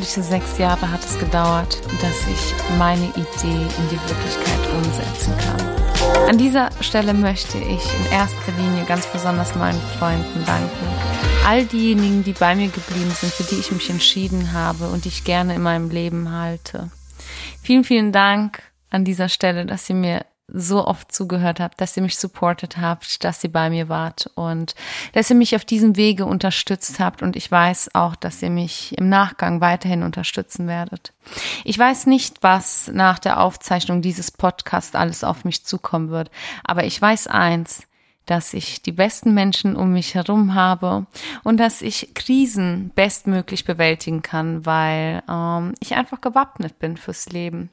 Unglaubliche sechs Jahre hat es gedauert, dass ich meine Idee in die Wirklichkeit umsetzen kann. An dieser Stelle möchte ich in erster Linie ganz besonders meinen Freunden danken. All diejenigen, die bei mir geblieben sind, für die ich mich entschieden habe und die ich gerne in meinem Leben halte. Vielen, vielen Dank an dieser Stelle, dass ihr mir so oft zugehört habt, dass ihr mich supportet habt, dass ihr bei mir wart und dass ihr mich auf diesem Wege unterstützt habt und ich weiß auch, dass ihr mich im Nachgang weiterhin unterstützen werdet. Ich weiß nicht, was nach der Aufzeichnung dieses Podcasts alles auf mich zukommen wird, aber ich weiß eins, dass ich die besten Menschen um mich herum habe und dass ich Krisen bestmöglich bewältigen kann, weil ähm, ich einfach gewappnet bin fürs Leben.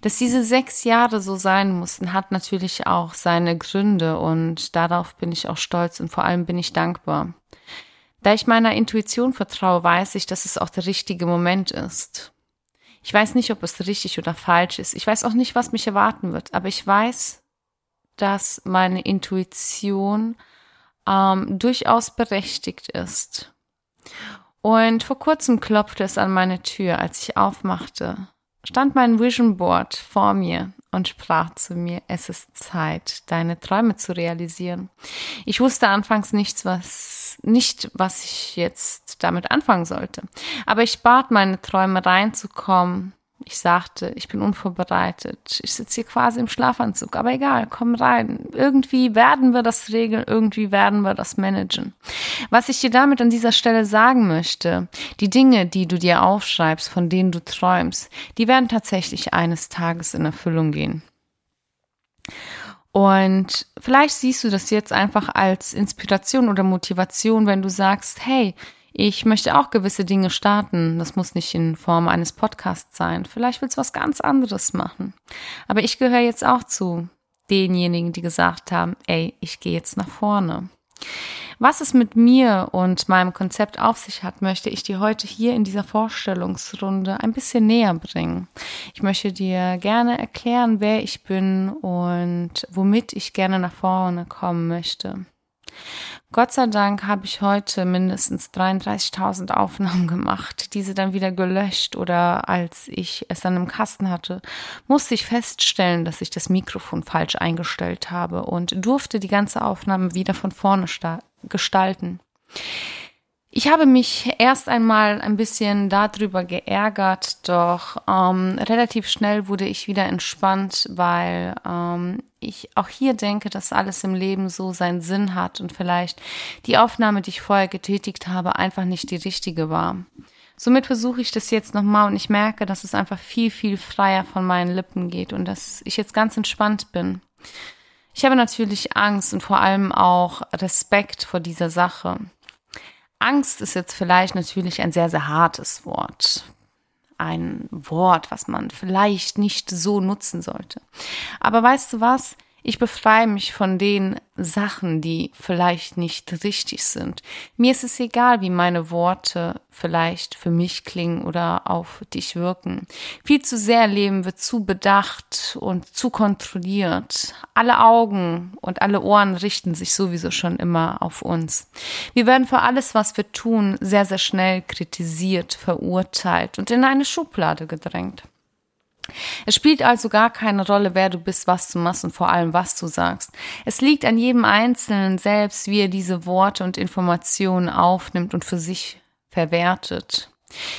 Dass diese sechs Jahre so sein mussten, hat natürlich auch seine Gründe und darauf bin ich auch stolz und vor allem bin ich dankbar. Da ich meiner Intuition vertraue, weiß ich, dass es auch der richtige Moment ist. Ich weiß nicht, ob es richtig oder falsch ist. Ich weiß auch nicht, was mich erwarten wird, aber ich weiß, dass meine Intuition ähm, durchaus berechtigt ist. Und vor kurzem klopfte es an meine Tür, als ich aufmachte stand mein Vision Board vor mir und sprach zu mir, es ist Zeit, deine Träume zu realisieren. Ich wusste anfangs nichts, was, nicht, was ich jetzt damit anfangen sollte. Aber ich bat meine Träume reinzukommen ich sagte, ich bin unvorbereitet. Ich sitze hier quasi im Schlafanzug. Aber egal, komm rein. Irgendwie werden wir das regeln, irgendwie werden wir das managen. Was ich dir damit an dieser Stelle sagen möchte, die Dinge, die du dir aufschreibst, von denen du träumst, die werden tatsächlich eines Tages in Erfüllung gehen. Und vielleicht siehst du das jetzt einfach als Inspiration oder Motivation, wenn du sagst, hey, ich möchte auch gewisse Dinge starten. Das muss nicht in Form eines Podcasts sein. Vielleicht willst du was ganz anderes machen. Aber ich gehöre jetzt auch zu denjenigen, die gesagt haben, ey, ich gehe jetzt nach vorne. Was es mit mir und meinem Konzept auf sich hat, möchte ich dir heute hier in dieser Vorstellungsrunde ein bisschen näher bringen. Ich möchte dir gerne erklären, wer ich bin und womit ich gerne nach vorne kommen möchte. Gott sei Dank habe ich heute mindestens 33.000 Aufnahmen gemacht, diese dann wieder gelöscht oder als ich es dann im Kasten hatte, musste ich feststellen, dass ich das Mikrofon falsch eingestellt habe und durfte die ganze Aufnahme wieder von vorne gestalten. Ich habe mich erst einmal ein bisschen darüber geärgert, doch ähm, relativ schnell wurde ich wieder entspannt, weil ähm, ich auch hier denke, dass alles im Leben so seinen Sinn hat und vielleicht die Aufnahme, die ich vorher getätigt habe, einfach nicht die richtige war. Somit versuche ich das jetzt nochmal und ich merke, dass es einfach viel, viel freier von meinen Lippen geht und dass ich jetzt ganz entspannt bin. Ich habe natürlich Angst und vor allem auch Respekt vor dieser Sache. Angst ist jetzt vielleicht natürlich ein sehr, sehr hartes Wort. Ein Wort, was man vielleicht nicht so nutzen sollte. Aber weißt du was? Ich befreie mich von den Sachen, die vielleicht nicht richtig sind. Mir ist es egal, wie meine Worte vielleicht für mich klingen oder auf dich wirken. Viel zu sehr leben wird zu bedacht und zu kontrolliert. Alle Augen und alle Ohren richten sich sowieso schon immer auf uns. Wir werden für alles, was wir tun, sehr, sehr schnell kritisiert, verurteilt und in eine Schublade gedrängt. Es spielt also gar keine Rolle, wer du bist, was du machst und vor allem, was du sagst. Es liegt an jedem Einzelnen selbst, wie er diese Worte und Informationen aufnimmt und für sich verwertet.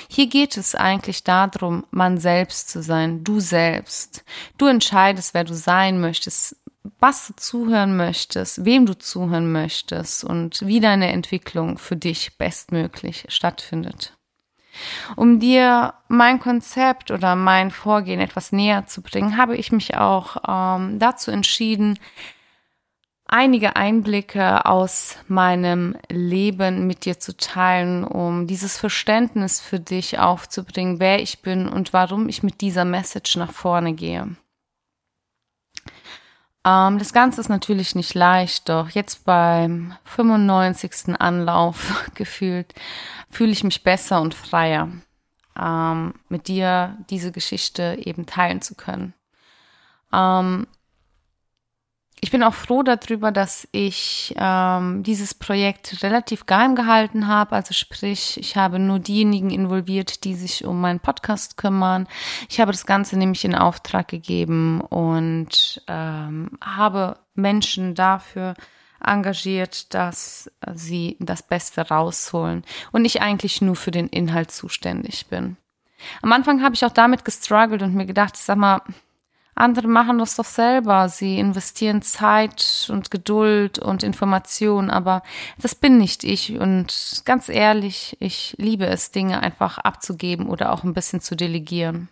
Hier geht es eigentlich darum, man selbst zu sein, du selbst. Du entscheidest, wer du sein möchtest, was du zuhören möchtest, wem du zuhören möchtest und wie deine Entwicklung für dich bestmöglich stattfindet. Um dir mein Konzept oder mein Vorgehen etwas näher zu bringen, habe ich mich auch ähm, dazu entschieden, einige Einblicke aus meinem Leben mit dir zu teilen, um dieses Verständnis für dich aufzubringen, wer ich bin und warum ich mit dieser Message nach vorne gehe. Ähm, das Ganze ist natürlich nicht leicht, doch jetzt beim 95. Anlauf gefühlt fühle ich mich besser und freier, ähm, mit dir diese Geschichte eben teilen zu können. Ähm, ich bin auch froh darüber, dass ich ähm, dieses Projekt relativ geheim gehalten habe. Also sprich, ich habe nur diejenigen involviert, die sich um meinen Podcast kümmern. Ich habe das Ganze nämlich in Auftrag gegeben und ähm, habe Menschen dafür engagiert, dass sie das Beste rausholen und ich eigentlich nur für den Inhalt zuständig bin. Am Anfang habe ich auch damit gestruggelt und mir gedacht, sag mal, andere machen das doch selber. Sie investieren Zeit und Geduld und Information, aber das bin nicht ich. Und ganz ehrlich, ich liebe es, Dinge einfach abzugeben oder auch ein bisschen zu delegieren.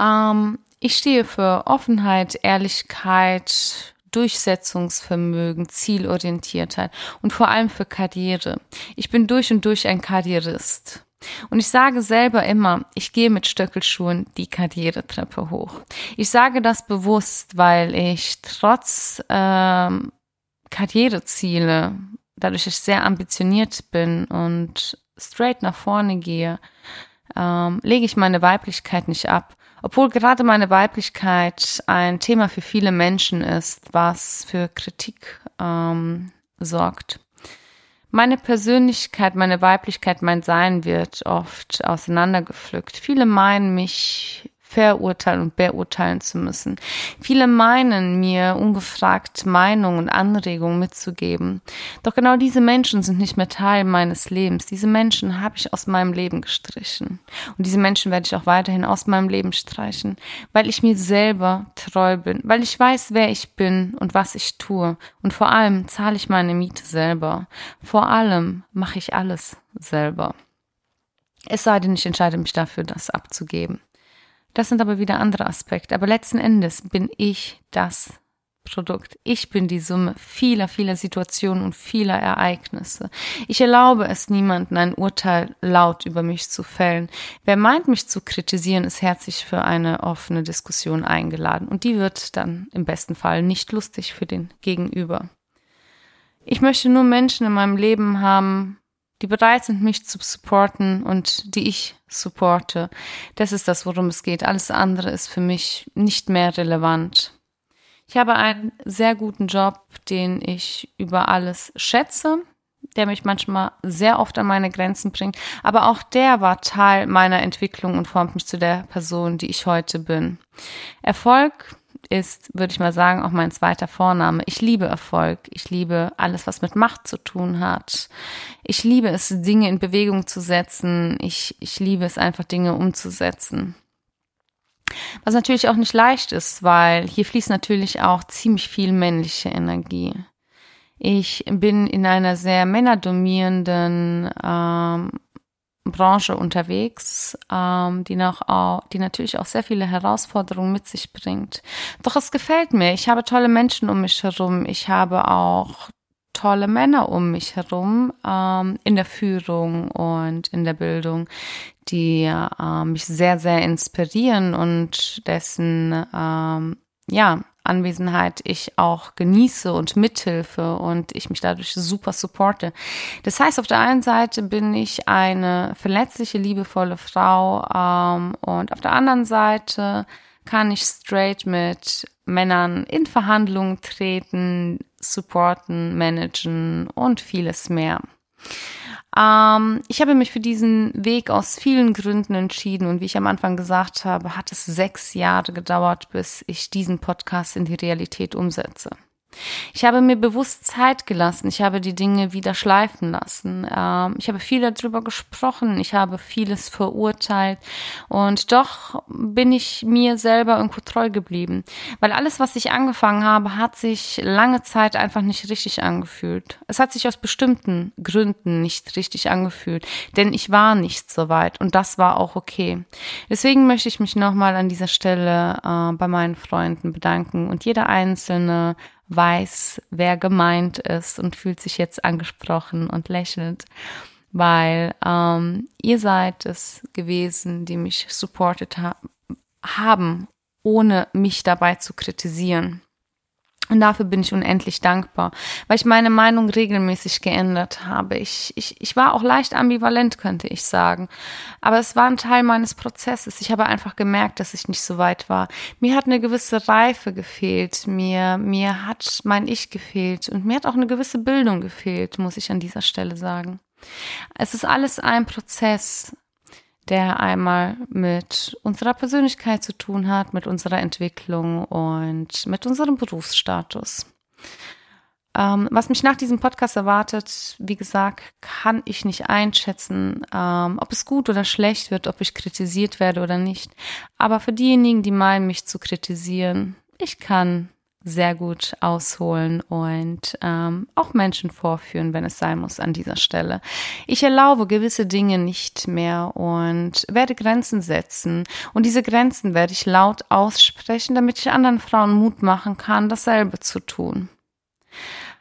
Ähm, ich stehe für Offenheit, Ehrlichkeit, Durchsetzungsvermögen, Zielorientiertheit und vor allem für Karriere. Ich bin durch und durch ein Karrierist. Und ich sage selber immer, ich gehe mit Stöckelschuhen die Karrieretreppe hoch. Ich sage das bewusst, weil ich trotz ähm, Karriereziele, dadurch ich sehr ambitioniert bin und straight nach vorne gehe, ähm, lege ich meine Weiblichkeit nicht ab. Obwohl gerade meine Weiblichkeit ein Thema für viele Menschen ist, was für Kritik ähm, sorgt. Meine Persönlichkeit, meine Weiblichkeit, mein Sein wird oft auseinandergepflückt. Viele meinen mich verurteilen und beurteilen zu müssen. Viele meinen mir ungefragt Meinungen und Anregungen mitzugeben. Doch genau diese Menschen sind nicht mehr Teil meines Lebens. Diese Menschen habe ich aus meinem Leben gestrichen. Und diese Menschen werde ich auch weiterhin aus meinem Leben streichen, weil ich mir selber treu bin, weil ich weiß, wer ich bin und was ich tue. Und vor allem zahle ich meine Miete selber. Vor allem mache ich alles selber. Es sei denn, ich entscheide mich dafür, das abzugeben. Das sind aber wieder andere Aspekte. Aber letzten Endes bin ich das Produkt. Ich bin die Summe vieler, vieler Situationen und vieler Ereignisse. Ich erlaube es niemanden, ein Urteil laut über mich zu fällen. Wer meint, mich zu kritisieren, ist herzlich für eine offene Diskussion eingeladen. Und die wird dann im besten Fall nicht lustig für den Gegenüber. Ich möchte nur Menschen in meinem Leben haben, die bereit sind, mich zu supporten und die ich supporte. Das ist das, worum es geht. Alles andere ist für mich nicht mehr relevant. Ich habe einen sehr guten Job, den ich über alles schätze, der mich manchmal sehr oft an meine Grenzen bringt, aber auch der war Teil meiner Entwicklung und formt mich zu der Person, die ich heute bin. Erfolg ist, würde ich mal sagen, auch mein zweiter Vorname. Ich liebe Erfolg. Ich liebe alles, was mit Macht zu tun hat. Ich liebe es, Dinge in Bewegung zu setzen. Ich, ich liebe es einfach, Dinge umzusetzen. Was natürlich auch nicht leicht ist, weil hier fließt natürlich auch ziemlich viel männliche Energie. Ich bin in einer sehr männerdomierenden ähm, Branche unterwegs, ähm, die, noch auch, die natürlich auch sehr viele Herausforderungen mit sich bringt. Doch es gefällt mir. Ich habe tolle Menschen um mich herum. Ich habe auch tolle Männer um mich herum ähm, in der Führung und in der Bildung, die äh, mich sehr, sehr inspirieren und dessen ähm, ja Anwesenheit ich auch genieße und mithilfe und ich mich dadurch super supporte. Das heißt, auf der einen Seite bin ich eine verletzliche, liebevolle Frau ähm, und auf der anderen Seite kann ich straight mit Männern in Verhandlungen treten, supporten, managen und vieles mehr. Ähm, ich habe mich für diesen Weg aus vielen Gründen entschieden und wie ich am Anfang gesagt habe, hat es sechs Jahre gedauert, bis ich diesen Podcast in die Realität umsetze. Ich habe mir bewusst Zeit gelassen. Ich habe die Dinge wieder schleifen lassen. Ähm, ich habe viel darüber gesprochen. Ich habe vieles verurteilt. Und doch bin ich mir selber irgendwo treu geblieben. Weil alles, was ich angefangen habe, hat sich lange Zeit einfach nicht richtig angefühlt. Es hat sich aus bestimmten Gründen nicht richtig angefühlt. Denn ich war nicht so weit. Und das war auch okay. Deswegen möchte ich mich nochmal an dieser Stelle äh, bei meinen Freunden bedanken und jeder einzelne weiß, wer gemeint ist und fühlt sich jetzt angesprochen und lächelt, weil ähm, ihr seid es gewesen, die mich supportet ha haben, ohne mich dabei zu kritisieren. Und dafür bin ich unendlich dankbar, weil ich meine Meinung regelmäßig geändert habe. Ich, ich, ich war auch leicht ambivalent, könnte ich sagen. Aber es war ein Teil meines Prozesses. Ich habe einfach gemerkt, dass ich nicht so weit war. Mir hat eine gewisse Reife gefehlt. Mir, mir hat mein Ich gefehlt. Und mir hat auch eine gewisse Bildung gefehlt, muss ich an dieser Stelle sagen. Es ist alles ein Prozess der einmal mit unserer Persönlichkeit zu tun hat, mit unserer Entwicklung und mit unserem Berufsstatus. Ähm, was mich nach diesem Podcast erwartet, wie gesagt, kann ich nicht einschätzen, ähm, ob es gut oder schlecht wird, ob ich kritisiert werde oder nicht. Aber für diejenigen, die meinen, mich zu kritisieren, ich kann sehr gut ausholen und ähm, auch Menschen vorführen, wenn es sein muss an dieser Stelle. Ich erlaube gewisse Dinge nicht mehr und werde Grenzen setzen. Und diese Grenzen werde ich laut aussprechen, damit ich anderen Frauen Mut machen kann, dasselbe zu tun.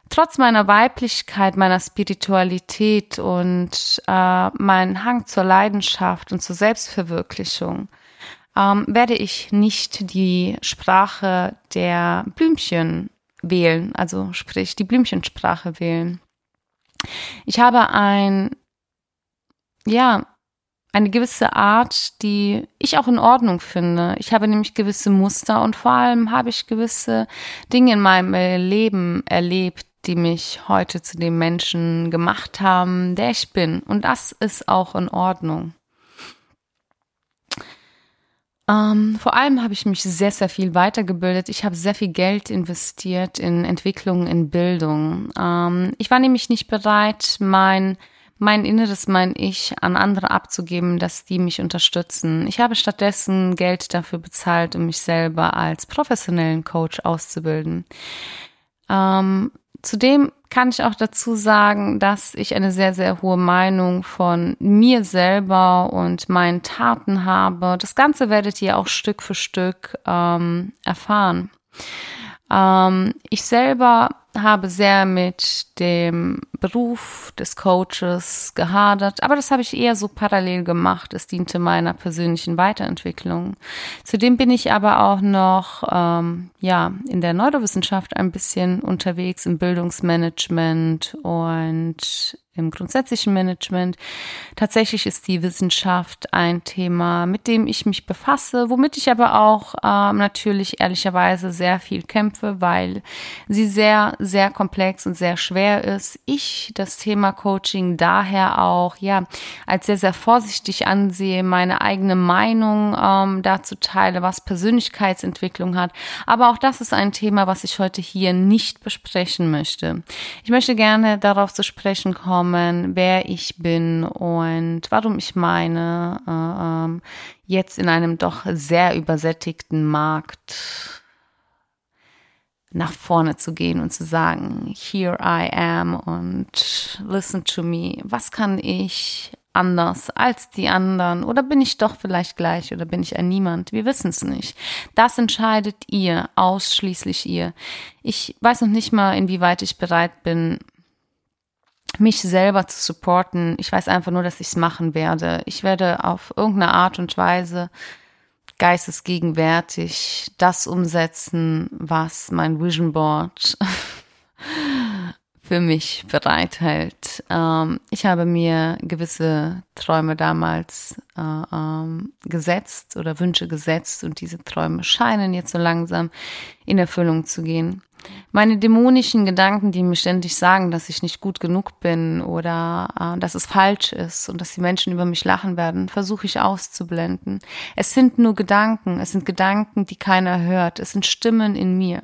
Trotz meiner Weiblichkeit, meiner Spiritualität und äh, meinen Hang zur Leidenschaft und zur Selbstverwirklichung ähm, werde ich nicht die Sprache der Blümchen wählen, also sprich die Blümchensprache wählen. Ich habe ein, ja, eine gewisse Art, die ich auch in Ordnung finde. Ich habe nämlich gewisse Muster und vor allem habe ich gewisse Dinge in meinem Leben erlebt, die mich heute zu dem Menschen gemacht haben, der ich bin. Und das ist auch in Ordnung. Ähm, vor allem habe ich mich sehr, sehr viel weitergebildet. Ich habe sehr viel Geld investiert in Entwicklung, in Bildung. Ähm, ich war nämlich nicht bereit, mein mein Inneres, mein Ich an andere abzugeben, dass die mich unterstützen. Ich habe stattdessen Geld dafür bezahlt, um mich selber als professionellen Coach auszubilden. Ähm, Zudem kann ich auch dazu sagen, dass ich eine sehr, sehr hohe Meinung von mir selber und meinen Taten habe. Das Ganze werdet ihr auch Stück für Stück ähm, erfahren. Ähm, ich selber habe sehr mit dem Beruf des Coaches gehadert, aber das habe ich eher so parallel gemacht. Es diente meiner persönlichen Weiterentwicklung. Zudem bin ich aber auch noch ähm, ja in der Neurowissenschaft ein bisschen unterwegs im Bildungsmanagement und im grundsätzlichen Management. Tatsächlich ist die Wissenschaft ein Thema, mit dem ich mich befasse, womit ich aber auch ähm, natürlich ehrlicherweise sehr viel kämpfe, weil sie sehr, sehr komplex und sehr schwer ist. Ich das Thema Coaching daher auch ja als sehr, sehr vorsichtig ansehe, meine eigene Meinung ähm, dazu teile, was Persönlichkeitsentwicklung hat. Aber auch das ist ein Thema, was ich heute hier nicht besprechen möchte. Ich möchte gerne darauf zu sprechen kommen, kommen, wer ich bin und warum ich meine, äh, ähm, jetzt in einem doch sehr übersättigten Markt nach vorne zu gehen und zu sagen, here I am und listen to me. Was kann ich anders als die anderen? Oder bin ich doch vielleicht gleich oder bin ich ein Niemand? Wir wissen es nicht. Das entscheidet ihr, ausschließlich ihr. Ich weiß noch nicht mal, inwieweit ich bereit bin, mich selber zu supporten. Ich weiß einfach nur, dass ich es machen werde. Ich werde auf irgendeine Art und Weise geistesgegenwärtig das umsetzen, was mein Vision Board für mich bereithält. Ähm, ich habe mir gewisse Träume damals äh, ähm, gesetzt oder Wünsche gesetzt und diese Träume scheinen jetzt so langsam in Erfüllung zu gehen. Meine dämonischen Gedanken, die mir ständig sagen, dass ich nicht gut genug bin oder äh, dass es falsch ist und dass die Menschen über mich lachen werden, versuche ich auszublenden. Es sind nur Gedanken, es sind Gedanken, die keiner hört, es sind Stimmen in mir.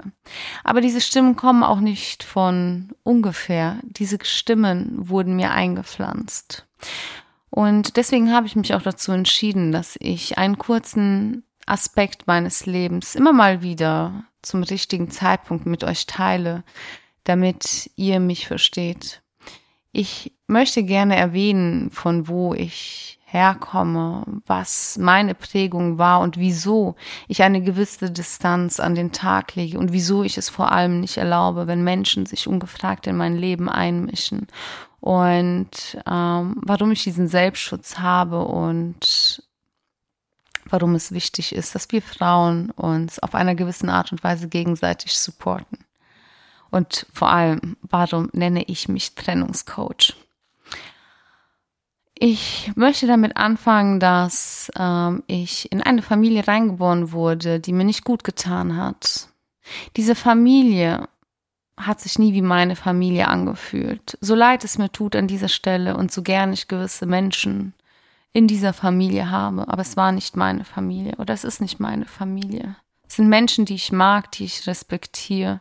Aber diese Stimmen kommen auch nicht von ungefähr. Diese Stimmen wurden mir eingepflanzt. Und deswegen habe ich mich auch dazu entschieden, dass ich einen kurzen Aspekt meines Lebens immer mal wieder zum richtigen Zeitpunkt mit euch teile, damit ihr mich versteht. Ich möchte gerne erwähnen, von wo ich herkomme, was meine Prägung war und wieso ich eine gewisse Distanz an den Tag lege und wieso ich es vor allem nicht erlaube, wenn Menschen sich ungefragt in mein Leben einmischen und ähm, warum ich diesen Selbstschutz habe und warum es wichtig ist, dass wir Frauen uns auf einer gewissen Art und Weise gegenseitig supporten. Und vor allem, warum nenne ich mich Trennungscoach? Ich möchte damit anfangen, dass ähm, ich in eine Familie reingeboren wurde, die mir nicht gut getan hat. Diese Familie hat sich nie wie meine Familie angefühlt. So leid es mir tut an dieser Stelle und so gern ich gewisse Menschen in dieser Familie habe, aber es war nicht meine Familie oder es ist nicht meine Familie. Es sind Menschen, die ich mag, die ich respektiere,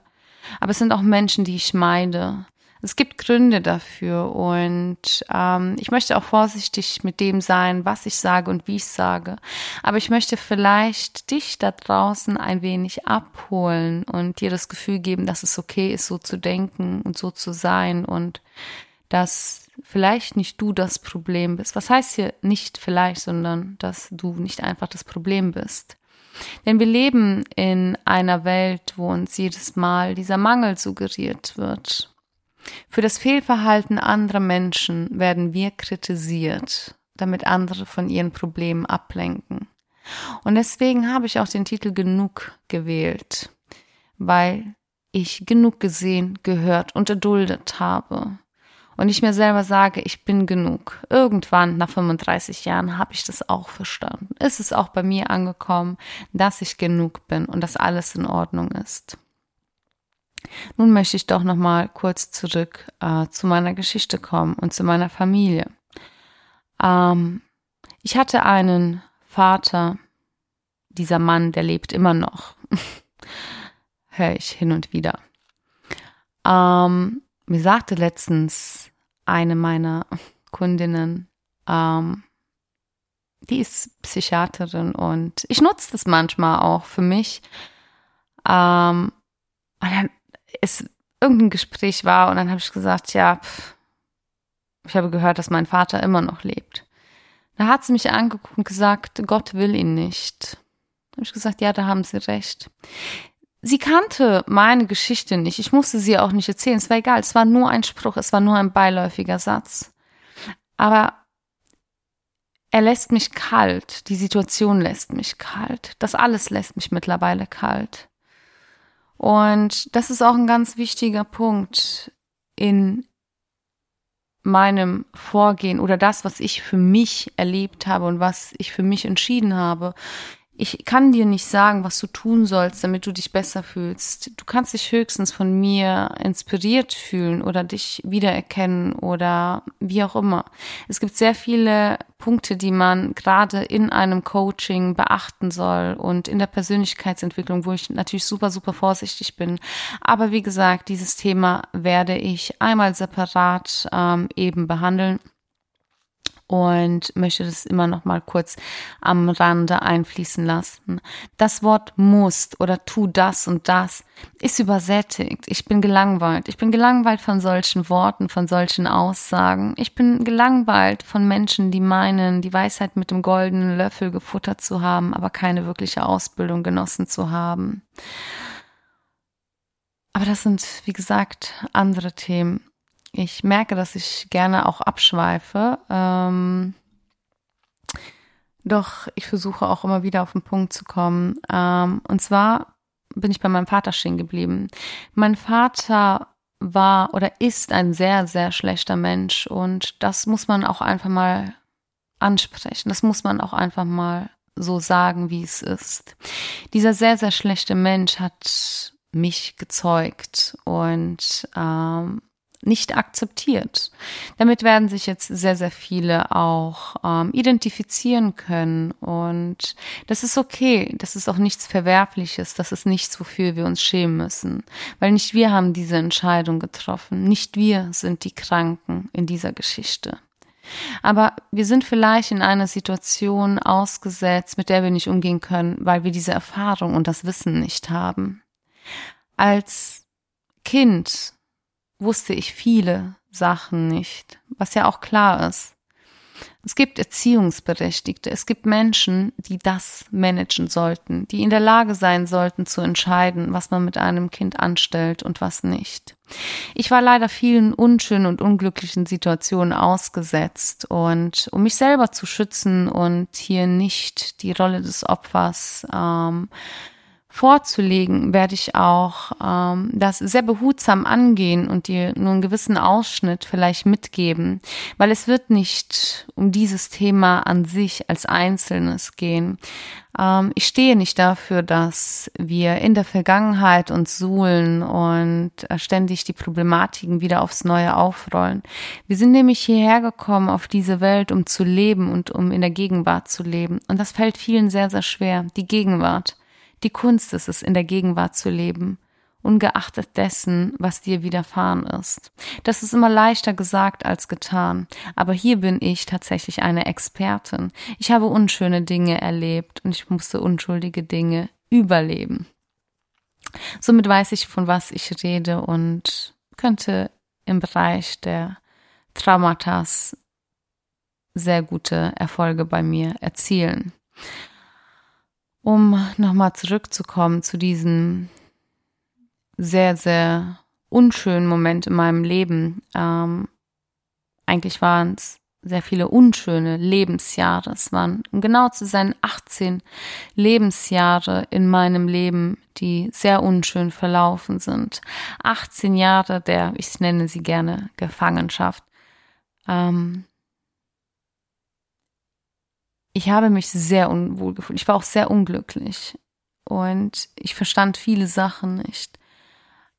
aber es sind auch Menschen, die ich meide. Es gibt Gründe dafür und ähm, ich möchte auch vorsichtig mit dem sein, was ich sage und wie ich sage. Aber ich möchte vielleicht dich da draußen ein wenig abholen und dir das Gefühl geben, dass es okay ist, so zu denken und so zu sein und dass vielleicht nicht du das Problem bist. Was heißt hier nicht vielleicht, sondern dass du nicht einfach das Problem bist. Denn wir leben in einer Welt, wo uns jedes Mal dieser Mangel suggeriert wird. Für das Fehlverhalten anderer Menschen werden wir kritisiert, damit andere von ihren Problemen ablenken. Und deswegen habe ich auch den Titel Genug gewählt, weil ich genug gesehen, gehört und erduldet habe. Und ich mir selber sage, ich bin genug. Irgendwann, nach 35 Jahren, habe ich das auch verstanden. Es ist auch bei mir angekommen, dass ich genug bin und dass alles in Ordnung ist. Nun möchte ich doch noch mal kurz zurück äh, zu meiner Geschichte kommen und zu meiner Familie. Ähm, ich hatte einen Vater, dieser Mann, der lebt immer noch. Höre ich hin und wieder. Ähm, mir sagte letztens eine meiner Kundinnen, ähm, die ist Psychiaterin und ich nutze das manchmal auch für mich. Ähm, und dann es irgendein Gespräch war und dann habe ich gesagt, ja, pff, ich habe gehört, dass mein Vater immer noch lebt. Da hat sie mich angeguckt und gesagt, Gott will ihn nicht. Da habe ich gesagt, ja, da haben Sie recht. Sie kannte meine Geschichte nicht. Ich musste sie auch nicht erzählen. Es war egal. Es war nur ein Spruch. Es war nur ein beiläufiger Satz. Aber er lässt mich kalt. Die Situation lässt mich kalt. Das alles lässt mich mittlerweile kalt. Und das ist auch ein ganz wichtiger Punkt in meinem Vorgehen oder das, was ich für mich erlebt habe und was ich für mich entschieden habe ich kann dir nicht sagen, was du tun sollst, damit du dich besser fühlst. Du kannst dich höchstens von mir inspiriert fühlen oder dich wiedererkennen oder wie auch immer. Es gibt sehr viele Punkte, die man gerade in einem Coaching beachten soll und in der Persönlichkeitsentwicklung, wo ich natürlich super, super vorsichtig bin. Aber wie gesagt, dieses Thema werde ich einmal separat ähm, eben behandeln und möchte das immer noch mal kurz am Rande einfließen lassen. Das Wort musst oder tu das und das ist übersättigt. Ich bin gelangweilt. Ich bin gelangweilt von solchen Worten, von solchen Aussagen. Ich bin gelangweilt von Menschen, die meinen, die Weisheit mit dem goldenen Löffel gefuttert zu haben, aber keine wirkliche Ausbildung genossen zu haben. Aber das sind, wie gesagt, andere Themen. Ich merke, dass ich gerne auch abschweife. Ähm, doch ich versuche auch immer wieder auf den Punkt zu kommen. Ähm, und zwar bin ich bei meinem Vater stehen geblieben. Mein Vater war oder ist ein sehr, sehr schlechter Mensch und das muss man auch einfach mal ansprechen. Das muss man auch einfach mal so sagen, wie es ist. Dieser sehr, sehr schlechte Mensch hat mich gezeugt und ähm, nicht akzeptiert. Damit werden sich jetzt sehr, sehr viele auch ähm, identifizieren können. Und das ist okay. Das ist auch nichts Verwerfliches. Das ist nichts, wofür wir uns schämen müssen. Weil nicht wir haben diese Entscheidung getroffen. Nicht wir sind die Kranken in dieser Geschichte. Aber wir sind vielleicht in einer Situation ausgesetzt, mit der wir nicht umgehen können, weil wir diese Erfahrung und das Wissen nicht haben. Als Kind wusste ich viele Sachen nicht, was ja auch klar ist. Es gibt Erziehungsberechtigte, es gibt Menschen, die das managen sollten, die in der Lage sein sollten zu entscheiden, was man mit einem Kind anstellt und was nicht. Ich war leider vielen unschönen und unglücklichen Situationen ausgesetzt und um mich selber zu schützen und hier nicht die Rolle des Opfers ähm, vorzulegen, werde ich auch ähm, das sehr behutsam angehen und dir nur einen gewissen Ausschnitt vielleicht mitgeben, weil es wird nicht um dieses Thema an sich als Einzelnes gehen. Ähm, ich stehe nicht dafür, dass wir in der Vergangenheit uns suhlen und äh, ständig die Problematiken wieder aufs Neue aufrollen. Wir sind nämlich hierher gekommen auf diese Welt, um zu leben und um in der Gegenwart zu leben. Und das fällt vielen sehr, sehr schwer, die Gegenwart. Die Kunst ist es, in der Gegenwart zu leben, ungeachtet dessen, was dir widerfahren ist. Das ist immer leichter gesagt als getan, aber hier bin ich tatsächlich eine Expertin. Ich habe unschöne Dinge erlebt und ich musste unschuldige Dinge überleben. Somit weiß ich, von was ich rede und könnte im Bereich der Traumatas sehr gute Erfolge bei mir erzielen um nochmal zurückzukommen zu diesem sehr, sehr unschönen Moment in meinem Leben. Ähm, eigentlich waren es sehr viele unschöne Lebensjahre. Es waren, um genau zu sein, 18 Lebensjahre in meinem Leben, die sehr unschön verlaufen sind. 18 Jahre der, ich nenne sie gerne Gefangenschaft. Ähm, ich habe mich sehr unwohl gefühlt. Ich war auch sehr unglücklich und ich verstand viele Sachen nicht.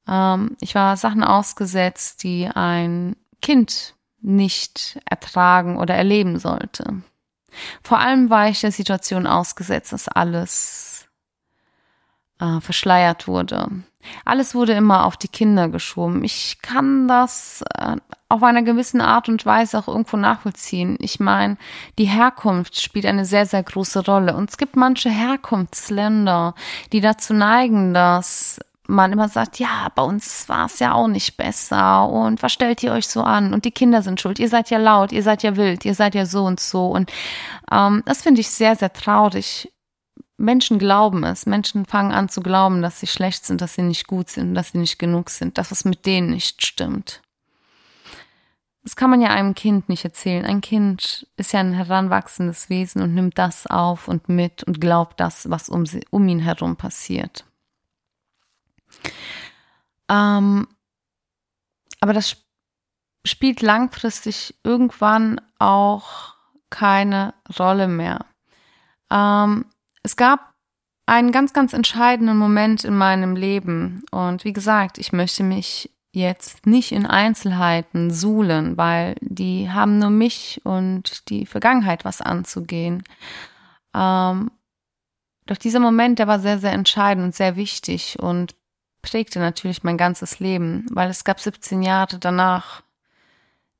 Ähm, ich war Sachen ausgesetzt, die ein Kind nicht ertragen oder erleben sollte. Vor allem war ich der Situation ausgesetzt, dass alles äh, verschleiert wurde. Alles wurde immer auf die Kinder geschoben. Ich kann das äh, auf einer gewissen Art und Weise auch irgendwo nachvollziehen. Ich meine, die Herkunft spielt eine sehr, sehr große Rolle. Und es gibt manche Herkunftsländer, die dazu neigen, dass man immer sagt, ja, bei uns war es ja auch nicht besser und was stellt ihr euch so an? Und die Kinder sind schuld, ihr seid ja laut, ihr seid ja wild, ihr seid ja so und so. Und ähm, das finde ich sehr, sehr traurig. Menschen glauben es. Menschen fangen an zu glauben, dass sie schlecht sind, dass sie nicht gut sind, dass sie nicht genug sind, dass es mit denen nicht stimmt. Das kann man ja einem Kind nicht erzählen. Ein Kind ist ja ein heranwachsendes Wesen und nimmt das auf und mit und glaubt das, was um, sie, um ihn herum passiert. Ähm, aber das spielt langfristig irgendwann auch keine Rolle mehr. Ähm, es gab einen ganz, ganz entscheidenden Moment in meinem Leben. Und wie gesagt, ich möchte mich jetzt nicht in Einzelheiten suhlen, weil die haben nur mich und die Vergangenheit was anzugehen. Ähm, doch dieser Moment, der war sehr, sehr entscheidend und sehr wichtig und prägte natürlich mein ganzes Leben, weil es gab 17 Jahre danach,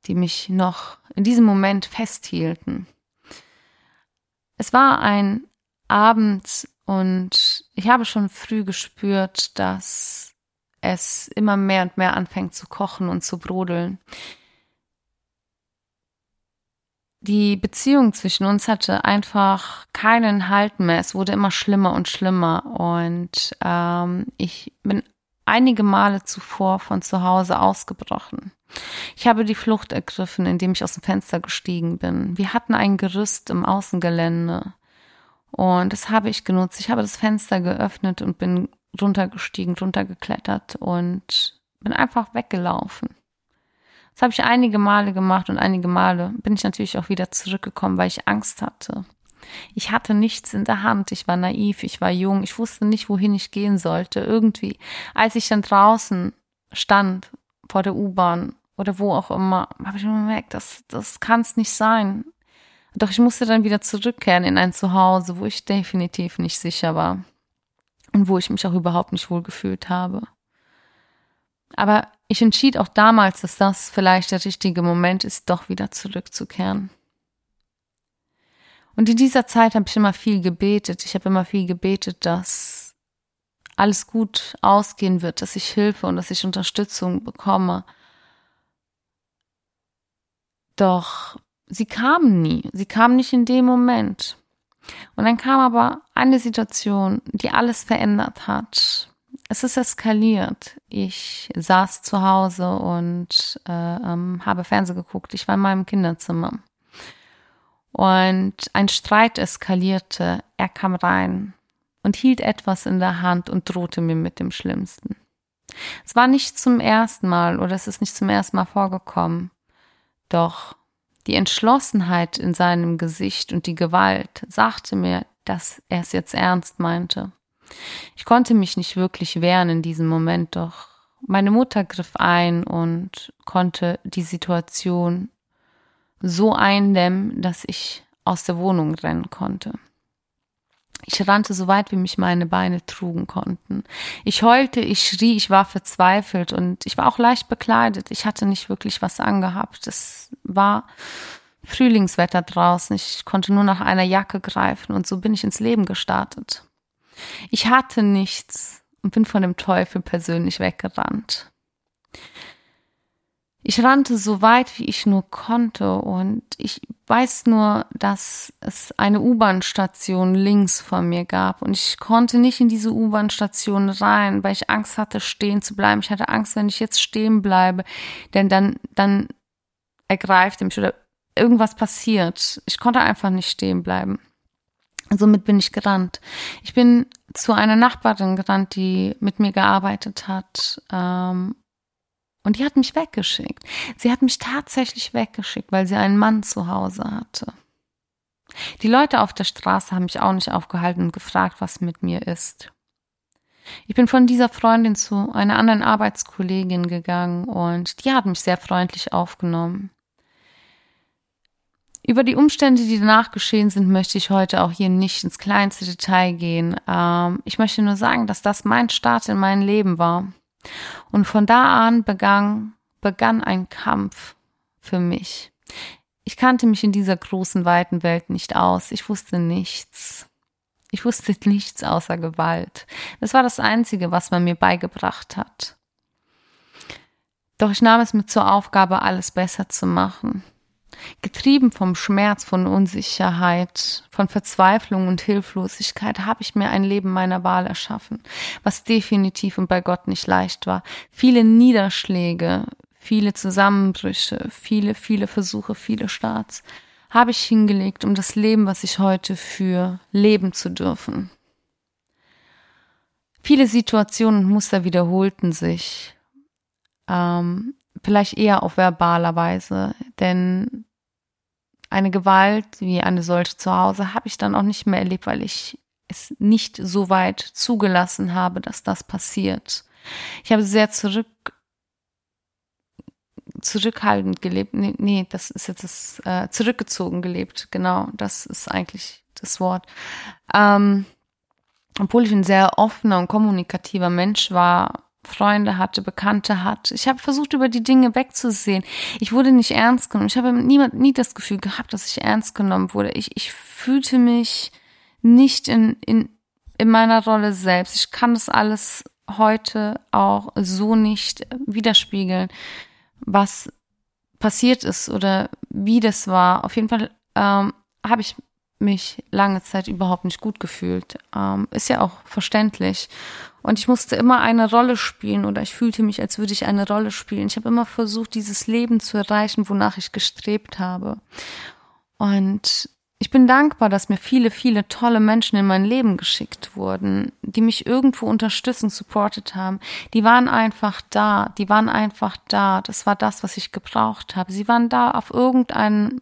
die mich noch in diesem Moment festhielten. Es war ein Abend und ich habe schon früh gespürt, dass es immer mehr und mehr anfängt zu kochen und zu brodeln. Die Beziehung zwischen uns hatte einfach keinen Halt mehr. Es wurde immer schlimmer und schlimmer. Und ähm, ich bin einige Male zuvor von zu Hause ausgebrochen. Ich habe die Flucht ergriffen, indem ich aus dem Fenster gestiegen bin. Wir hatten ein Gerüst im Außengelände. Und das habe ich genutzt. Ich habe das Fenster geöffnet und bin runtergestiegen, runtergeklettert und bin einfach weggelaufen. Das habe ich einige Male gemacht und einige Male bin ich natürlich auch wieder zurückgekommen, weil ich Angst hatte. Ich hatte nichts in der Hand, ich war naiv, ich war jung, ich wusste nicht, wohin ich gehen sollte. Irgendwie, als ich dann draußen stand vor der U-Bahn oder wo auch immer, habe ich gemerkt, das, das kann es nicht sein. Doch ich musste dann wieder zurückkehren in ein Zuhause, wo ich definitiv nicht sicher war und wo ich mich auch überhaupt nicht wohl gefühlt habe. Aber ich entschied auch damals, dass das vielleicht der richtige Moment ist, doch wieder zurückzukehren. Und in dieser Zeit habe ich immer viel gebetet. Ich habe immer viel gebetet, dass alles gut ausgehen wird, dass ich Hilfe und dass ich Unterstützung bekomme. Doch sie kamen nie. Sie kamen nicht in dem Moment. Und dann kam aber eine Situation, die alles verändert hat. Es ist eskaliert. Ich saß zu Hause und äh, ähm, habe Fernsehen geguckt. Ich war in meinem Kinderzimmer. Und ein Streit eskalierte. Er kam rein und hielt etwas in der Hand und drohte mir mit dem Schlimmsten. Es war nicht zum ersten Mal oder es ist nicht zum ersten Mal vorgekommen. Doch die Entschlossenheit in seinem Gesicht und die Gewalt sagte mir, dass er es jetzt ernst meinte. Ich konnte mich nicht wirklich wehren in diesem Moment, doch meine Mutter griff ein und konnte die Situation so eindämmen, dass ich aus der Wohnung rennen konnte. Ich rannte so weit, wie mich meine Beine trugen konnten. Ich heulte, ich schrie, ich war verzweifelt und ich war auch leicht bekleidet. Ich hatte nicht wirklich was angehabt. Es war Frühlingswetter draußen. Ich konnte nur nach einer Jacke greifen und so bin ich ins Leben gestartet. Ich hatte nichts und bin von dem Teufel persönlich weggerannt. Ich rannte so weit, wie ich nur konnte und ich weiß nur, dass es eine U-Bahn-Station links von mir gab und ich konnte nicht in diese U-Bahn-Station rein, weil ich Angst hatte, stehen zu bleiben. Ich hatte Angst, wenn ich jetzt stehen bleibe, denn dann, dann ergreift er mich oder irgendwas passiert. Ich konnte einfach nicht stehen bleiben. Somit bin ich gerannt. Ich bin zu einer Nachbarin gerannt, die mit mir gearbeitet hat ähm, und die hat mich weggeschickt. Sie hat mich tatsächlich weggeschickt, weil sie einen Mann zu Hause hatte. Die Leute auf der Straße haben mich auch nicht aufgehalten und gefragt, was mit mir ist. Ich bin von dieser Freundin zu einer anderen Arbeitskollegin gegangen und die hat mich sehr freundlich aufgenommen. Über die Umstände, die danach geschehen sind, möchte ich heute auch hier nicht ins kleinste Detail gehen. Ähm, ich möchte nur sagen, dass das mein Start in mein Leben war. Und von da an begann, begann ein Kampf für mich. Ich kannte mich in dieser großen, weiten Welt nicht aus. Ich wusste nichts. Ich wusste nichts außer Gewalt. Das war das Einzige, was man mir beigebracht hat. Doch ich nahm es mir zur Aufgabe, alles besser zu machen. Getrieben vom Schmerz, von Unsicherheit, von Verzweiflung und Hilflosigkeit habe ich mir ein Leben meiner Wahl erschaffen, was definitiv und bei Gott nicht leicht war. Viele Niederschläge, viele Zusammenbrüche, viele, viele Versuche, viele Starts habe ich hingelegt, um das Leben, was ich heute führe, leben zu dürfen. Viele Situationen und Muster wiederholten sich. Ähm, vielleicht eher auf verbaler Weise, denn eine Gewalt wie eine solche zu Hause habe ich dann auch nicht mehr erlebt, weil ich es nicht so weit zugelassen habe, dass das passiert. Ich habe sehr zurück zurückhaltend gelebt. Nee, nee das ist jetzt das äh, zurückgezogen gelebt. Genau, das ist eigentlich das Wort. Ähm, obwohl ich ein sehr offener und kommunikativer Mensch war, Freunde hatte, Bekannte hatte. Ich habe versucht, über die Dinge wegzusehen. Ich wurde nicht ernst genommen. Ich habe niemand, nie das Gefühl gehabt, dass ich ernst genommen wurde. Ich, ich fühlte mich nicht in, in, in meiner Rolle selbst. Ich kann das alles heute auch so nicht widerspiegeln, was passiert ist oder wie das war. Auf jeden Fall ähm, habe ich mich lange Zeit überhaupt nicht gut gefühlt. Ähm, ist ja auch verständlich. Und ich musste immer eine Rolle spielen oder ich fühlte mich, als würde ich eine Rolle spielen. Ich habe immer versucht, dieses Leben zu erreichen, wonach ich gestrebt habe. Und ich bin dankbar, dass mir viele, viele tolle Menschen in mein Leben geschickt wurden, die mich irgendwo unterstützen, supportet haben. Die waren einfach da, die waren einfach da. Das war das, was ich gebraucht habe. Sie waren da auf irgendeine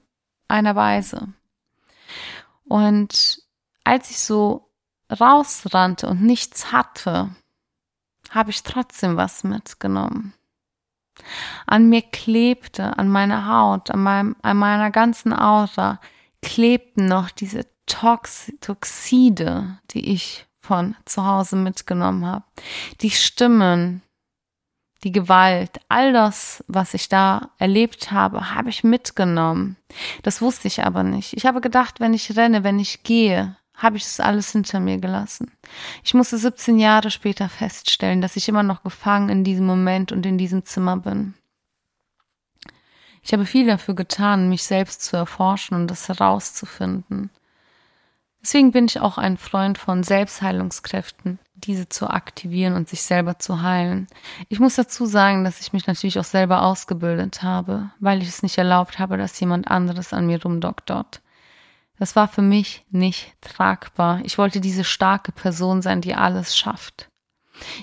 Weise. Und als ich so rausrannte und nichts hatte, habe ich trotzdem was mitgenommen. An mir klebte, an meiner Haut, an, meinem, an meiner ganzen Aura klebten noch diese Tox Toxide, die ich von zu Hause mitgenommen habe. Die Stimmen, die Gewalt, all das, was ich da erlebt habe, habe ich mitgenommen. Das wusste ich aber nicht. Ich habe gedacht, wenn ich renne, wenn ich gehe, habe ich das alles hinter mir gelassen. Ich musste 17 Jahre später feststellen, dass ich immer noch gefangen in diesem Moment und in diesem Zimmer bin. Ich habe viel dafür getan, mich selbst zu erforschen und das herauszufinden. Deswegen bin ich auch ein Freund von Selbstheilungskräften, diese zu aktivieren und sich selber zu heilen. Ich muss dazu sagen, dass ich mich natürlich auch selber ausgebildet habe, weil ich es nicht erlaubt habe, dass jemand anderes an mir rumdoktort. Das war für mich nicht tragbar. Ich wollte diese starke Person sein, die alles schafft.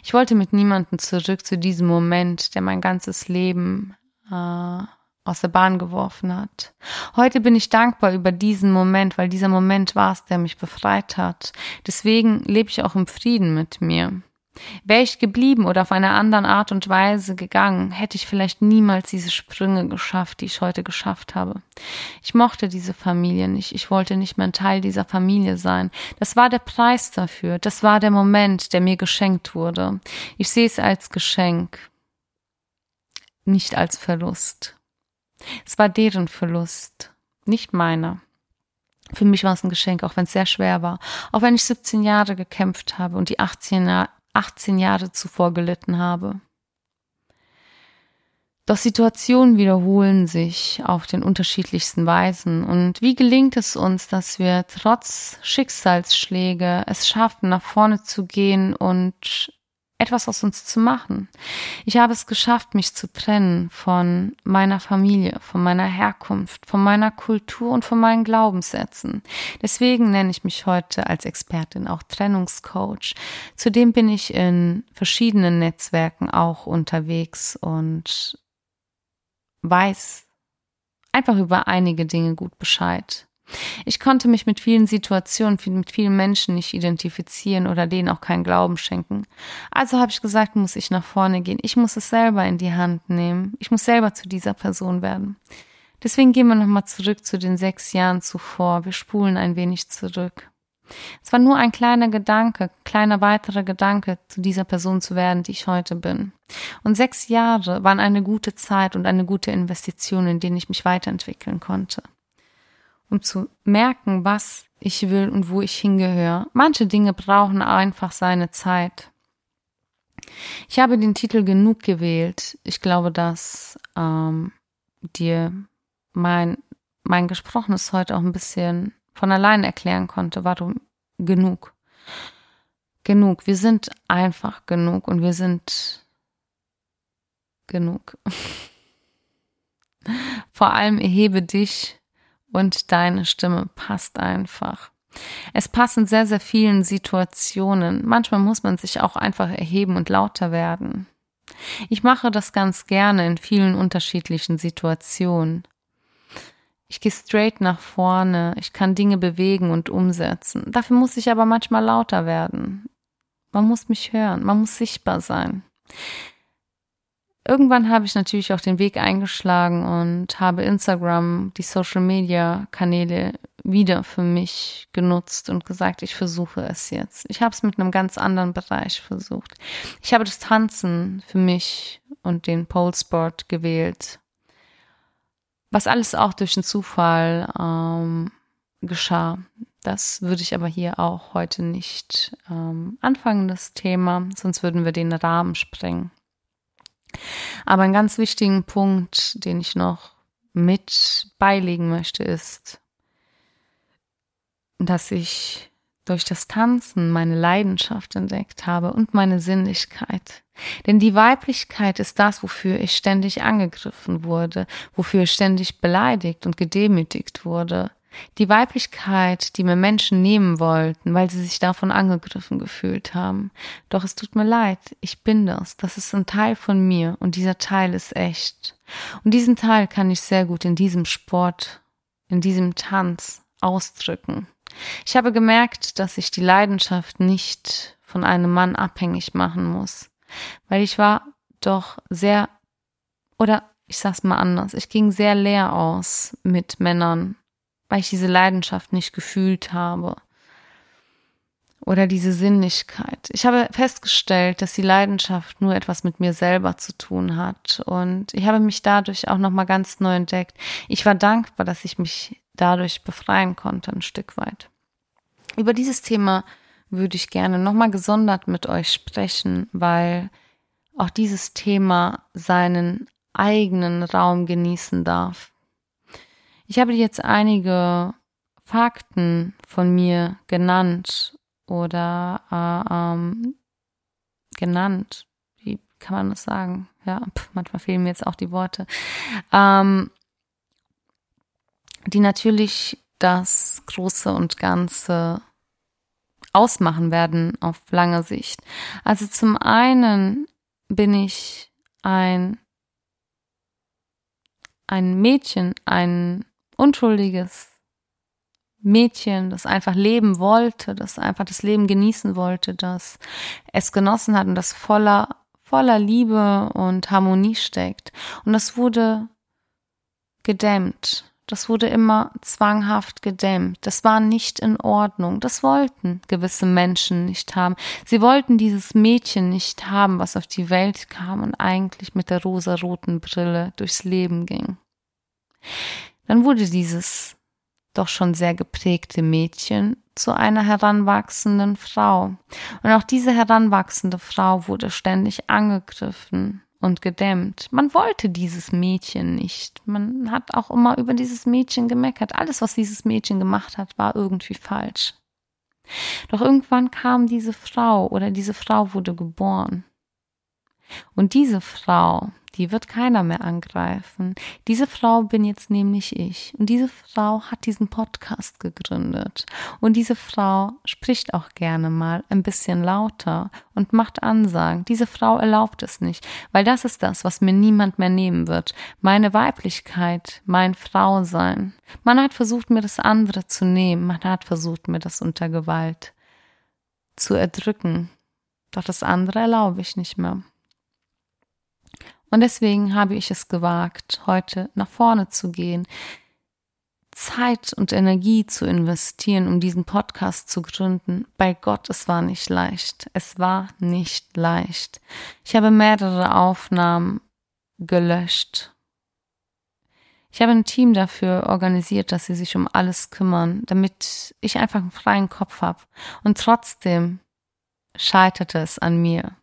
Ich wollte mit niemandem zurück zu diesem Moment, der mein ganzes Leben äh, aus der Bahn geworfen hat. Heute bin ich dankbar über diesen Moment, weil dieser Moment war es, der mich befreit hat. Deswegen lebe ich auch im Frieden mit mir. Wäre ich geblieben oder auf eine andere Art und Weise gegangen, hätte ich vielleicht niemals diese Sprünge geschafft, die ich heute geschafft habe. Ich mochte diese Familie nicht. Ich wollte nicht mehr ein Teil dieser Familie sein. Das war der Preis dafür. Das war der Moment, der mir geschenkt wurde. Ich sehe es als Geschenk, nicht als Verlust. Es war deren Verlust, nicht meiner. Für mich war es ein Geschenk, auch wenn es sehr schwer war. Auch wenn ich 17 Jahre gekämpft habe und die 18, 18 Jahre zuvor gelitten habe. Doch Situationen wiederholen sich auf den unterschiedlichsten Weisen. Und wie gelingt es uns, dass wir trotz Schicksalsschläge es schaffen, nach vorne zu gehen und etwas aus uns zu machen. Ich habe es geschafft, mich zu trennen von meiner Familie, von meiner Herkunft, von meiner Kultur und von meinen Glaubenssätzen. Deswegen nenne ich mich heute als Expertin auch Trennungscoach. Zudem bin ich in verschiedenen Netzwerken auch unterwegs und weiß einfach über einige Dinge gut Bescheid. Ich konnte mich mit vielen Situationen, mit vielen Menschen nicht identifizieren oder denen auch keinen Glauben schenken. Also habe ich gesagt, muss ich nach vorne gehen. Ich muss es selber in die Hand nehmen. Ich muss selber zu dieser Person werden. Deswegen gehen wir nochmal zurück zu den sechs Jahren zuvor. Wir spulen ein wenig zurück. Es war nur ein kleiner Gedanke, kleiner weiterer Gedanke, zu dieser Person zu werden, die ich heute bin. Und sechs Jahre waren eine gute Zeit und eine gute Investition, in denen ich mich weiterentwickeln konnte um zu merken, was ich will und wo ich hingehöre. Manche Dinge brauchen einfach seine Zeit. Ich habe den Titel genug gewählt. Ich glaube, dass ähm, dir mein, mein Gesprochenes heute auch ein bisschen von allein erklären konnte, warum genug. Genug. Wir sind einfach genug und wir sind genug. Vor allem erhebe dich und deine Stimme passt einfach. Es passt in sehr, sehr vielen Situationen. Manchmal muss man sich auch einfach erheben und lauter werden. Ich mache das ganz gerne in vielen unterschiedlichen Situationen. Ich gehe straight nach vorne, ich kann Dinge bewegen und umsetzen. Dafür muss ich aber manchmal lauter werden. Man muss mich hören, man muss sichtbar sein. Irgendwann habe ich natürlich auch den Weg eingeschlagen und habe Instagram, die Social Media Kanäle wieder für mich genutzt und gesagt, ich versuche es jetzt. Ich habe es mit einem ganz anderen Bereich versucht. Ich habe das Tanzen für mich und den Pole Sport gewählt. Was alles auch durch einen Zufall ähm, geschah. Das würde ich aber hier auch heute nicht ähm, anfangen, das Thema, sonst würden wir den Rahmen sprengen. Aber einen ganz wichtigen Punkt, den ich noch mit beilegen möchte, ist, dass ich durch das Tanzen meine Leidenschaft entdeckt habe und meine Sinnlichkeit. Denn die Weiblichkeit ist das, wofür ich ständig angegriffen wurde, wofür ich ständig beleidigt und gedemütigt wurde. Die Weiblichkeit, die mir Menschen nehmen wollten, weil sie sich davon angegriffen gefühlt haben. Doch es tut mir leid, ich bin das. Das ist ein Teil von mir und dieser Teil ist echt. Und diesen Teil kann ich sehr gut in diesem Sport, in diesem Tanz ausdrücken. Ich habe gemerkt, dass ich die Leidenschaft nicht von einem Mann abhängig machen muss, weil ich war doch sehr, oder ich sag's mal anders, ich ging sehr leer aus mit Männern weil ich diese Leidenschaft nicht gefühlt habe. Oder diese Sinnlichkeit. Ich habe festgestellt, dass die Leidenschaft nur etwas mit mir selber zu tun hat. Und ich habe mich dadurch auch nochmal ganz neu entdeckt. Ich war dankbar, dass ich mich dadurch befreien konnte, ein Stück weit. Über dieses Thema würde ich gerne nochmal gesondert mit euch sprechen, weil auch dieses Thema seinen eigenen Raum genießen darf. Ich habe jetzt einige Fakten von mir genannt oder äh, ähm, genannt. Wie kann man das sagen? Ja, pf, manchmal fehlen mir jetzt auch die Worte. Ähm, die natürlich das Große und Ganze ausmachen werden auf lange Sicht. Also zum einen bin ich ein, ein Mädchen, ein unschuldiges Mädchen, das einfach leben wollte, das einfach das Leben genießen wollte, das es genossen hat und das voller, voller Liebe und Harmonie steckt. Und das wurde gedämmt. Das wurde immer zwanghaft gedämmt. Das war nicht in Ordnung. Das wollten gewisse Menschen nicht haben. Sie wollten dieses Mädchen nicht haben, was auf die Welt kam und eigentlich mit der rosaroten Brille durchs Leben ging. Dann wurde dieses doch schon sehr geprägte Mädchen zu einer heranwachsenden Frau. Und auch diese heranwachsende Frau wurde ständig angegriffen und gedämmt. Man wollte dieses Mädchen nicht. Man hat auch immer über dieses Mädchen gemeckert. Alles, was dieses Mädchen gemacht hat, war irgendwie falsch. Doch irgendwann kam diese Frau oder diese Frau wurde geboren. Und diese Frau, die wird keiner mehr angreifen. Diese Frau bin jetzt nämlich ich. Und diese Frau hat diesen Podcast gegründet. Und diese Frau spricht auch gerne mal ein bisschen lauter und macht Ansagen. Diese Frau erlaubt es nicht, weil das ist das, was mir niemand mehr nehmen wird. Meine Weiblichkeit, mein Frausein. Man hat versucht, mir das andere zu nehmen. Man hat versucht, mir das unter Gewalt zu erdrücken. Doch das andere erlaube ich nicht mehr. Und deswegen habe ich es gewagt, heute nach vorne zu gehen, Zeit und Energie zu investieren, um diesen Podcast zu gründen. Bei Gott, es war nicht leicht. Es war nicht leicht. Ich habe mehrere Aufnahmen gelöscht. Ich habe ein Team dafür organisiert, dass sie sich um alles kümmern, damit ich einfach einen freien Kopf habe. Und trotzdem scheiterte es an mir.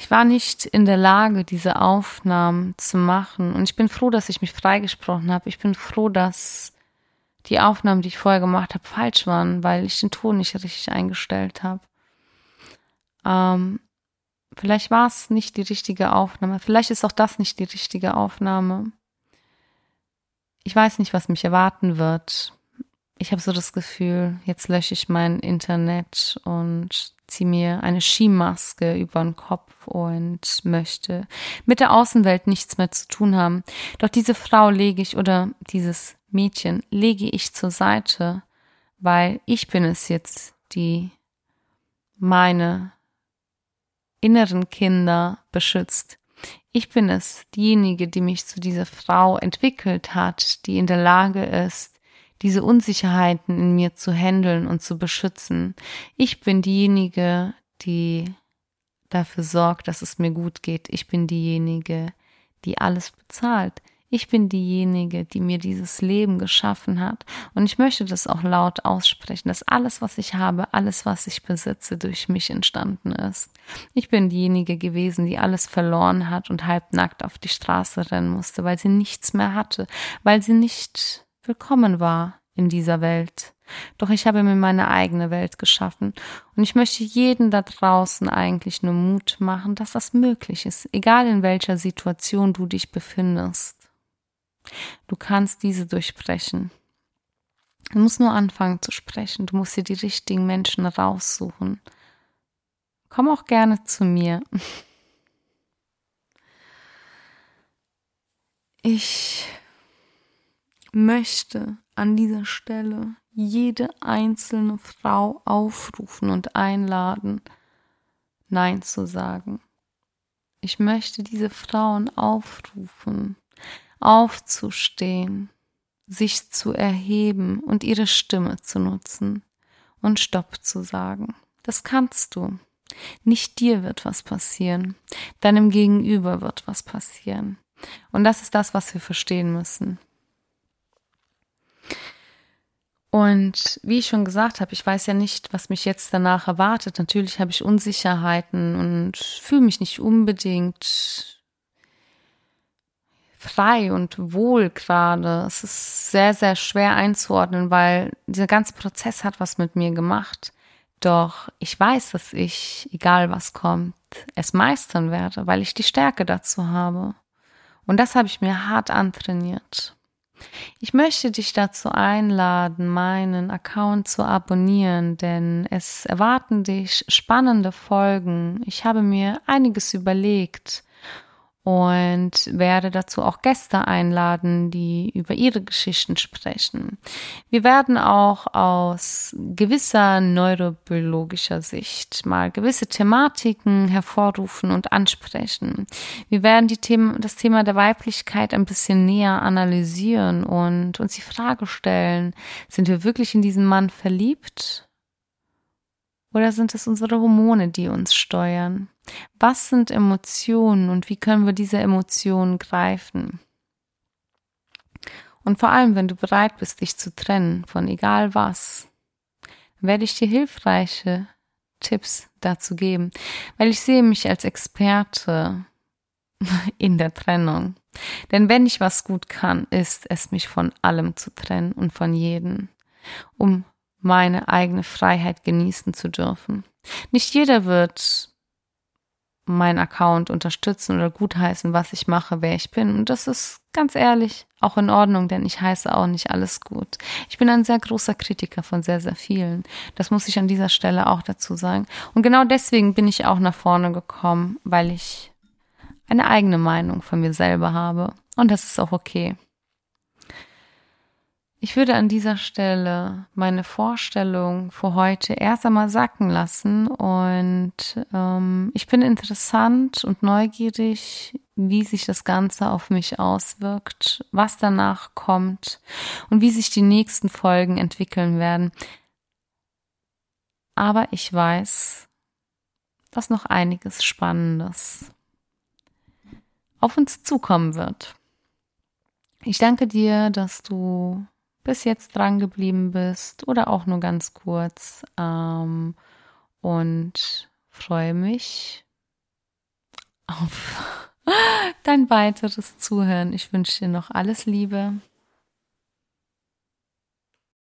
Ich war nicht in der Lage, diese Aufnahmen zu machen. Und ich bin froh, dass ich mich freigesprochen habe. Ich bin froh, dass die Aufnahmen, die ich vorher gemacht habe, falsch waren, weil ich den Ton nicht richtig eingestellt habe. Ähm, vielleicht war es nicht die richtige Aufnahme. Vielleicht ist auch das nicht die richtige Aufnahme. Ich weiß nicht, was mich erwarten wird. Ich habe so das Gefühl, jetzt lösche ich mein Internet und ziehe mir eine Skimaske über den Kopf und möchte mit der Außenwelt nichts mehr zu tun haben. Doch diese Frau lege ich oder dieses Mädchen lege ich zur Seite, weil ich bin es jetzt, die meine inneren Kinder beschützt. Ich bin es, diejenige, die mich zu dieser Frau entwickelt hat, die in der Lage ist, diese Unsicherheiten in mir zu handeln und zu beschützen. Ich bin diejenige, die dafür sorgt, dass es mir gut geht. Ich bin diejenige, die alles bezahlt. Ich bin diejenige, die mir dieses Leben geschaffen hat. Und ich möchte das auch laut aussprechen, dass alles, was ich habe, alles, was ich besitze, durch mich entstanden ist. Ich bin diejenige gewesen, die alles verloren hat und halbnackt auf die Straße rennen musste, weil sie nichts mehr hatte, weil sie nicht willkommen war in dieser Welt. Doch ich habe mir meine eigene Welt geschaffen und ich möchte jeden da draußen eigentlich nur Mut machen, dass das möglich ist, egal in welcher Situation du dich befindest. Du kannst diese durchbrechen. Du musst nur anfangen zu sprechen, du musst dir die richtigen Menschen raussuchen. Komm auch gerne zu mir. Ich möchte an dieser Stelle jede einzelne Frau aufrufen und einladen, Nein zu sagen. Ich möchte diese Frauen aufrufen, aufzustehen, sich zu erheben und ihre Stimme zu nutzen und Stopp zu sagen. Das kannst du. Nicht dir wird was passieren, deinem Gegenüber wird was passieren. Und das ist das, was wir verstehen müssen. Und wie ich schon gesagt habe, ich weiß ja nicht, was mich jetzt danach erwartet. Natürlich habe ich Unsicherheiten und fühle mich nicht unbedingt frei und wohl gerade. Es ist sehr, sehr schwer einzuordnen, weil dieser ganze Prozess hat was mit mir gemacht. Doch ich weiß, dass ich, egal was kommt, es meistern werde, weil ich die Stärke dazu habe. Und das habe ich mir hart antrainiert. Ich möchte dich dazu einladen, meinen Account zu abonnieren, denn es erwarten dich spannende Folgen. Ich habe mir einiges überlegt und werde dazu auch Gäste einladen, die über ihre Geschichten sprechen. Wir werden auch aus gewisser neurobiologischer Sicht mal gewisse Thematiken hervorrufen und ansprechen. Wir werden die Themen, das Thema der Weiblichkeit ein bisschen näher analysieren und uns die Frage stellen, sind wir wirklich in diesen Mann verliebt? Oder sind es unsere Hormone, die uns steuern? Was sind Emotionen und wie können wir diese Emotionen greifen? Und vor allem, wenn du bereit bist, dich zu trennen von egal was, werde ich dir hilfreiche Tipps dazu geben, weil ich sehe mich als Experte in der Trennung. Denn wenn ich was gut kann, ist es mich von allem zu trennen und von jedem, um meine eigene Freiheit genießen zu dürfen. Nicht jeder wird meinen Account unterstützen oder gutheißen, was ich mache, wer ich bin. Und das ist ganz ehrlich auch in Ordnung, denn ich heiße auch nicht alles gut. Ich bin ein sehr großer Kritiker von sehr, sehr vielen. Das muss ich an dieser Stelle auch dazu sagen. Und genau deswegen bin ich auch nach vorne gekommen, weil ich eine eigene Meinung von mir selber habe. Und das ist auch okay. Ich würde an dieser Stelle meine Vorstellung für heute erst einmal sacken lassen und ähm, ich bin interessant und neugierig, wie sich das Ganze auf mich auswirkt, was danach kommt und wie sich die nächsten Folgen entwickeln werden. Aber ich weiß, dass noch einiges Spannendes auf uns zukommen wird. Ich danke dir, dass du bis jetzt dran geblieben bist oder auch nur ganz kurz. Ähm, und freue mich auf dein weiteres Zuhören. Ich wünsche dir noch alles Liebe.